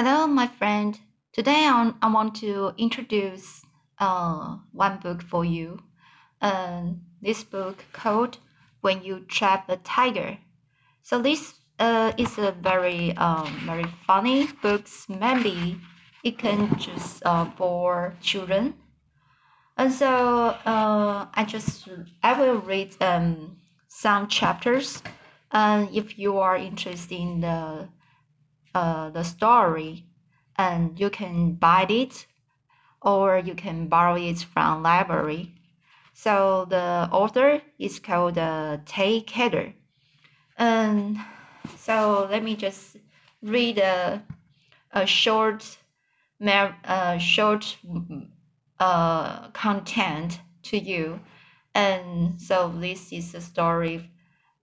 Hello, my friend. Today I, want to introduce uh, one book for you. Uh, this book called When You Trap a Tiger. So this uh, is a very um, very funny books. Maybe it can just uh, for children. And so uh, I just I will read um, some chapters. And if you are interested in the uh, the story and you can buy it or you can borrow it from library. So the author is called uh, Tae. And so let me just read a, a short, uh, short uh, content to you. And so this is a story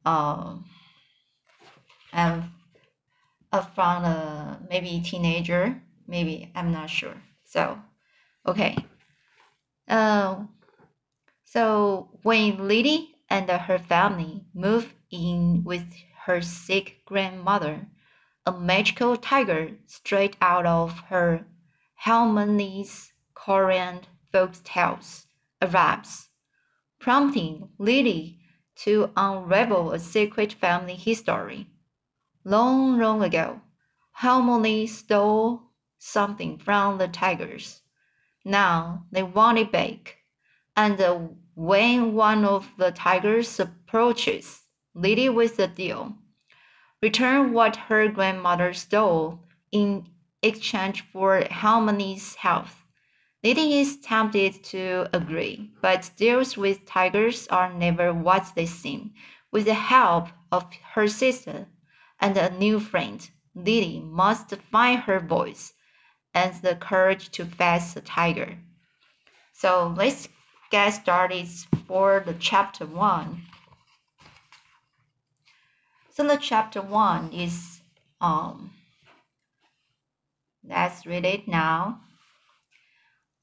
uh, uh, from a maybe teenager, maybe I'm not sure. So, okay. Uh, so when Lily and her family moved in with her sick grandmother, a magical tiger straight out of her halmoni's Korean folk tales arrives, prompting Lily to unravel a secret family history. Long, long ago, Halmoni stole something from the tigers. Now they want it back. And when one of the tigers approaches Lily with the deal, return what her grandmother stole in exchange for Halmoni's health. Lily is tempted to agree, but deals with tigers are never what they seem. With the help of her sister, and a new friend, Lily must find her voice and the courage to face the tiger. So let's get started for the chapter one. So the chapter one is um let's read it now.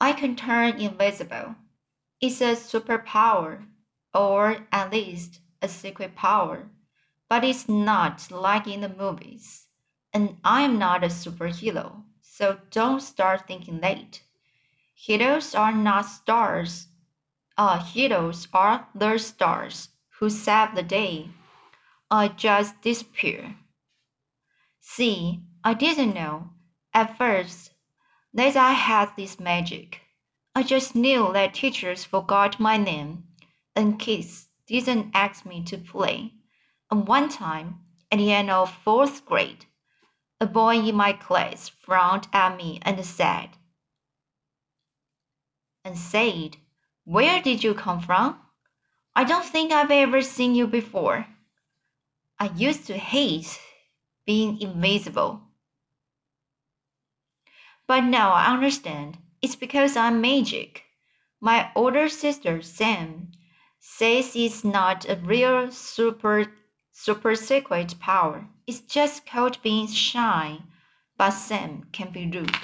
I can turn invisible. It's a superpower, or at least a secret power but it's not like in the movies. And I'm not a superhero, so don't start thinking late. Heroes are not stars. Uh, heroes are the stars who save the day or just disappear. See, I didn't know at first that I had this magic. I just knew that teachers forgot my name and kids didn't ask me to play. And one time, at the end of fourth grade, a boy in my class frowned at me and said, and said, Where did you come from? I don't think I've ever seen you before. I used to hate being invisible. But now I understand. It's because I'm magic. My older sister, Sam, says it's not a real super super secret power. It's just called being shy, but Sam can be rude.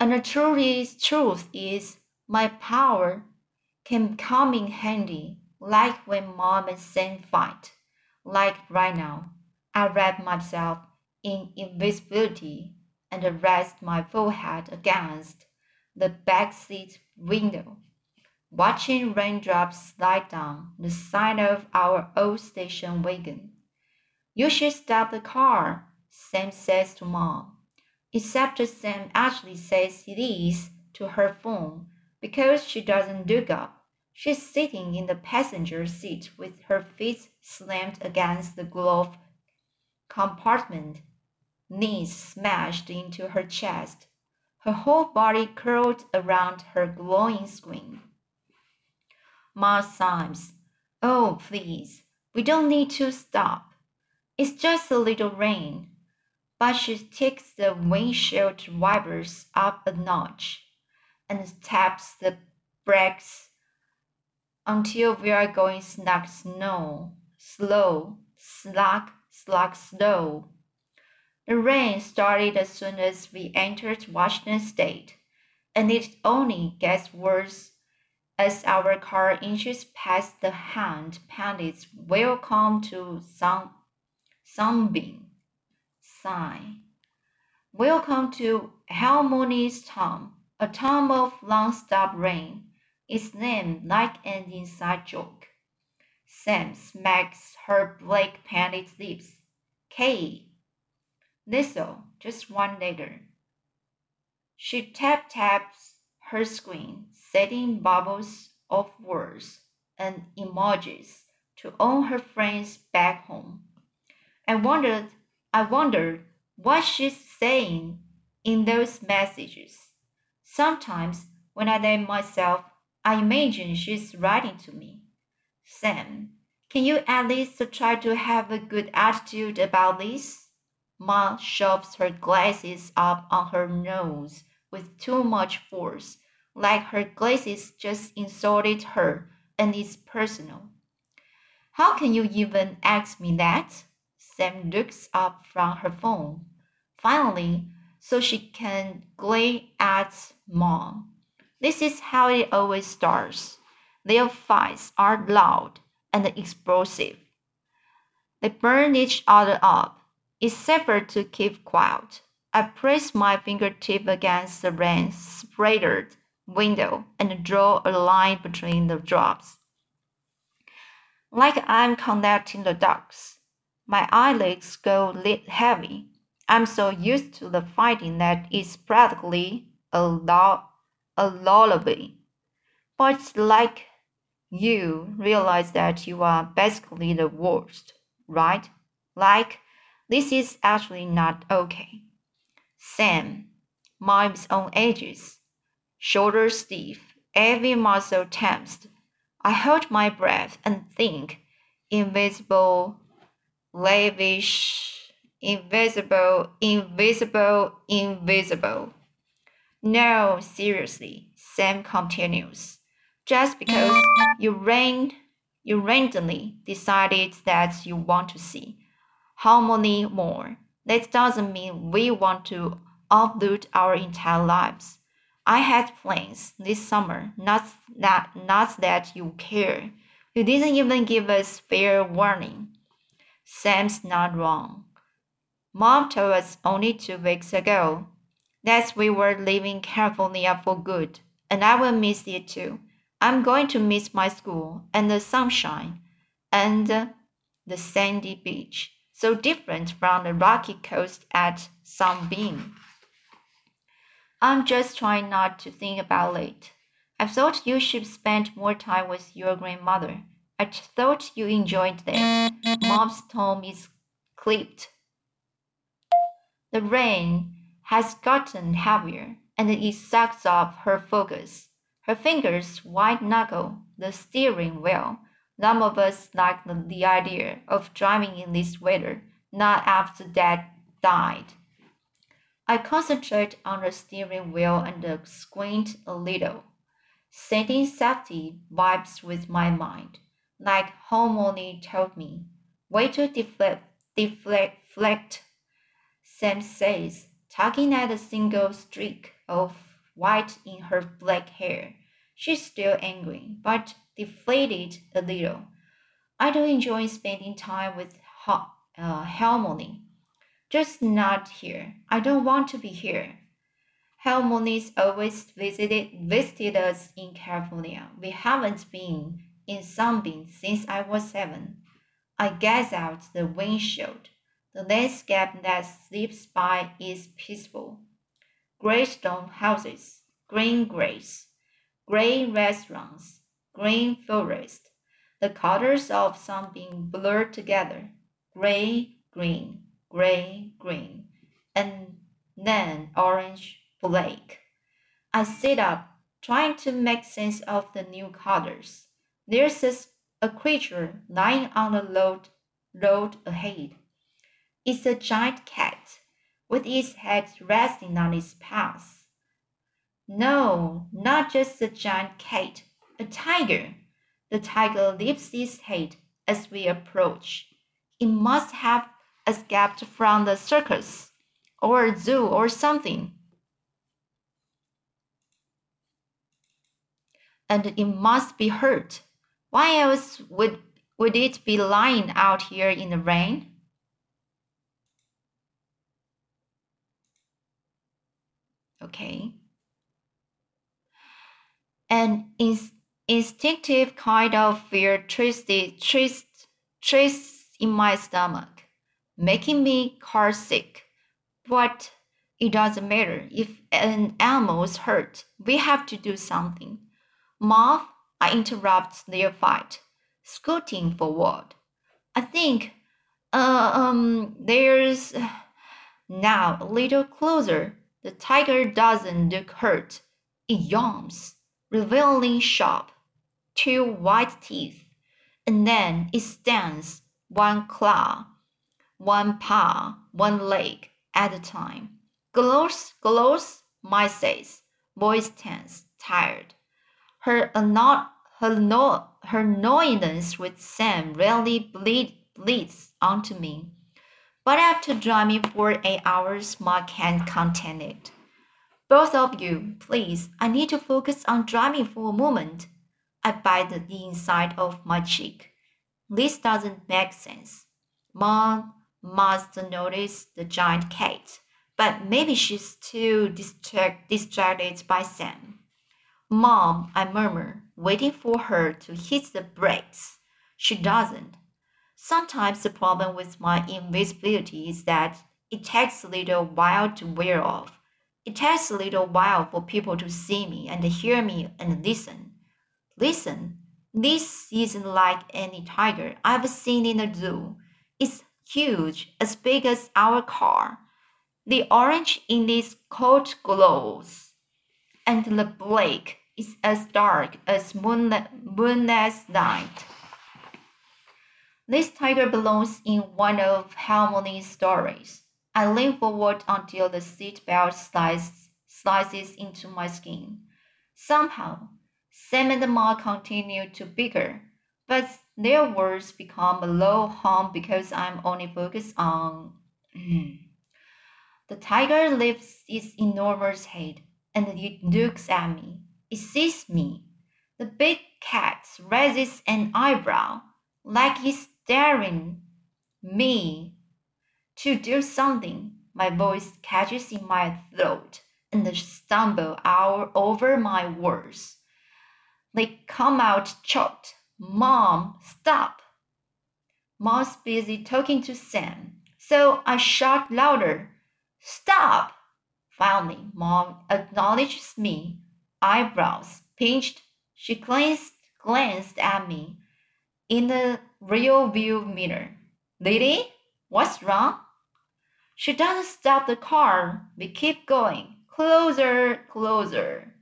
And the truth truth is, my power can come in handy, like when mom and Sam fight. Like right now, I wrap myself in invisibility and rest my forehead against the back seat window watching raindrops slide down the side of our old station wagon. You should stop the car, Sam says to Mom. Except Sam actually says it is to her phone because she doesn't look up. She's sitting in the passenger seat with her feet slammed against the glove compartment, knees smashed into her chest, her whole body curled around her glowing screen. Ma sighs. Oh, please, we don't need to stop. It's just a little rain. But she takes the windshield wipers up a notch and taps the brakes until we are going snug snow, slow, slug, slug, slow. The rain started as soon as we entered Washington State, and it only gets worse as our car inches past the hand painted welcome to Sun Sunbeam sign. Welcome to Harmony's Town, a town of long-stop rain. It's named like an inside joke. Sam smacks her black painted lips. K. This'll just one later. She tap taps her screen, setting bubbles of words and emojis to all her friends back home. I wondered, I wondered what she's saying in those messages. Sometimes when I name myself, I imagine she's writing to me. Sam, can you at least try to have a good attitude about this? Ma shoves her glasses up on her nose with too much force, like her glasses just insulted her and it's personal. How can you even ask me that? Sam looks up from her phone. Finally, so she can glare at Mom. This is how it always starts. Their fights are loud and explosive. They burn each other up. It's safer to keep quiet. I press my fingertip against the rain splattered window and draw a line between the drops. Like I'm connecting the dots. My eyelids go lit heavy. I'm so used to the fighting that it's practically a, a lullaby. But like you realize that you are basically the worst, right? Like, this is actually not okay. Sam, mime's own edges, shoulders stiff, every muscle tensed. I hold my breath and think, invisible lavish, invisible, invisible, invisible. No, seriously, Sam continues. Just because you ran, you randomly decided that you want to see how many more, that doesn't mean we want to uproot our entire lives. I had plans this summer, not that, not that you care. You didn't even give us fair warning. Sam's not wrong. Mom told us only two weeks ago that we were leaving California for good, and I will miss it too. I'm going to miss my school and the sunshine and the sandy beach, so different from the rocky coast at Sunbeam. I'm just trying not to think about it. I thought you should spend more time with your grandmother. I thought you enjoyed that. Mom's tone is clipped. The rain has gotten heavier, and it sucks up her focus. Her fingers white knuckle the steering wheel. None of us like the, the idea of driving in this weather, not after Dad died. I concentrate on the steering wheel and squint a little, setting safety vibes with my mind like Halmoni told me. Way to deflect, deflect, Sam says, tugging at a single streak of white in her black hair. She's still angry, but deflated a little. I do enjoy spending time with ha- uh. Just not here. I don't want to be here. Halmoni's always visited visited us in California. We haven't been in Sunbeam since I was seven. I gaze out the windshield. The landscape that slips by is peaceful. Gray stone houses, green grass, gray restaurants, green forest. The colors of Sunbeam blurred together. Gray, green, gray, green, and then orange, black. I sit up, trying to make sense of the new colors. There's a, a creature lying on the road, road ahead. It's a giant cat with its head resting on its paws. No, not just a giant cat, a tiger. The tiger lifts its head as we approach. It must have escaped from the circus or a zoo or something. And it must be hurt. Why else would, would it be lying out here in the rain? Okay. An in- instinctive kind of fear twisted, twist, twists in my stomach, making me car sick. But it doesn't matter. If an animal's hurt, we have to do something. Moth, I interrupt their fight, scooting forward. I think, uh, um, there's now a little closer. The tiger doesn't look hurt. It yawns, revealing sharp, two white teeth, and then it stands one claw, one paw, one leg at a time. Close, close, my says, voice tense, tired. Her anno- her, no- her annoyance with Sam really bleed- bleeds onto me. But after driving for eight hours, Ma can't contain it. Both of you, please, I need to focus on driving for a moment. I bite the inside of my cheek. This doesn't make sense. Mom must notice the giant cat, but maybe she's too distract, distracted by Sam. Mom, I murmur, waiting for her to hit the brakes. She doesn't. Sometimes the problem with my invisibility is that it takes a little while to wear off. It takes a little while for people to see me and hear me and listen. Listen, this isn't like any tiger I've seen in a zoo. It's huge, as big as our car. The orange in its coat glows, and the black is as dark as moonless night. This tiger belongs in one of Halmoni's stories. I lean forward until the seat belt slices, slices into my skin. Somehow, Sam and Ma continue to bicker, but their words become a low hum because I'm only focused on. Hmm. the tiger lifts its enormous head and it looks at me. It sees me. The big cat raises an eyebrow, like he's daring me to do something. My voice catches in my throat and I stumble out over my words. They come out choked. Mom, stop. Mom's busy talking to Sam, so I shout louder. Stop! Finally, Mom acknowledges me, eyebrows pinched. She glanced, glanced at me in the rear view mirror. Lily, what's wrong? She doesn't stop the car. We keep going. Closer, closer.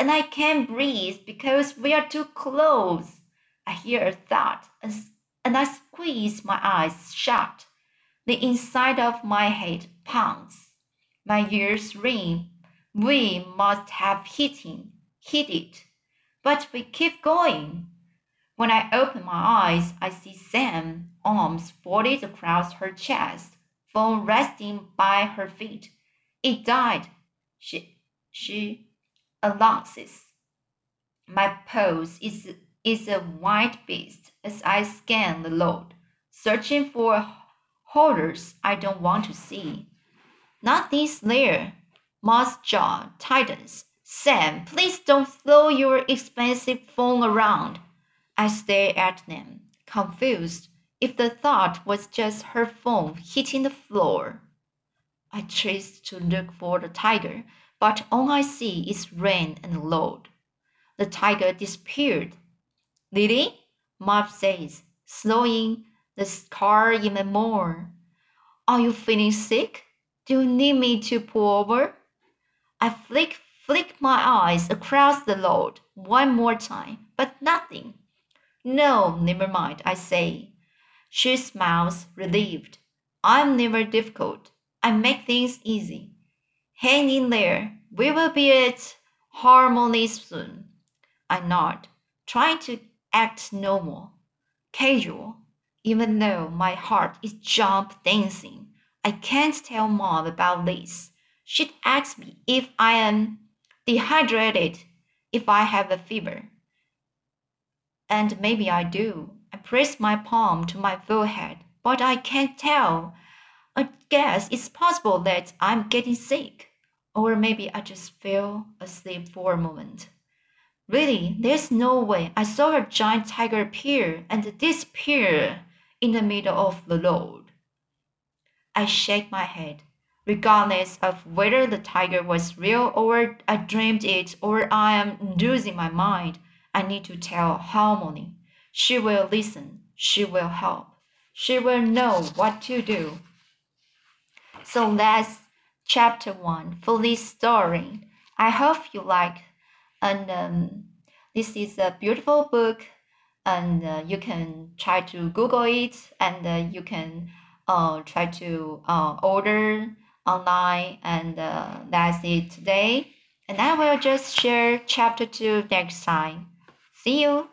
And I can't breathe because we are too close. I hear a thud and and I squeeze my eyes shut. The inside of my head pounds. My ears ring. We must have hit him, hit it. But we keep going. When I open my eyes, I see Sam, arms folded across her chest, phone resting by her feet. It died, she, she announces. My pose is, is a white beast as I scan the load, searching for horrors I don't want to see. Nothing's there. Moss jaw tightens. Sam, please don't throw your expensive phone around. I stare at them, confused if the thought was just her phone hitting the floor. I trace to look for the tiger, but all I see is rain and load. The tiger disappeared. Lily, Mom says, slowing the car even more. Are you feeling sick? Do you need me to pull over? I flick flick my eyes across the load one more time, but nothing. No, never mind, I say. She smiles, relieved. I'm never difficult. I make things easy. Hang in there. We will be at Halmoni soon. I nod, trying to act normal, casual, even though my heart is jump dancing. I can't tell mom about this. She'd ask me if I am dehydrated, if I have a fever. And maybe I do. I press my palm to my forehead, but I can't tell. I guess it's possible that I'm getting sick. Or maybe I just fell asleep for a moment. Really, there's no way. I saw a giant tiger appear and disappear in the middle of the road. I shake my head, regardless of whether the tiger was real or I dreamed it or I am losing my mind. I need to tell Halmoni. She will listen. She will help. She will know what to do. So that's chapter one for this story. I hope you like and um, this is a beautiful book and uh, you can try to google it and uh, you can uh, try to uh, order online and uh, that's it today. And i will just share chapter 2 next time. See you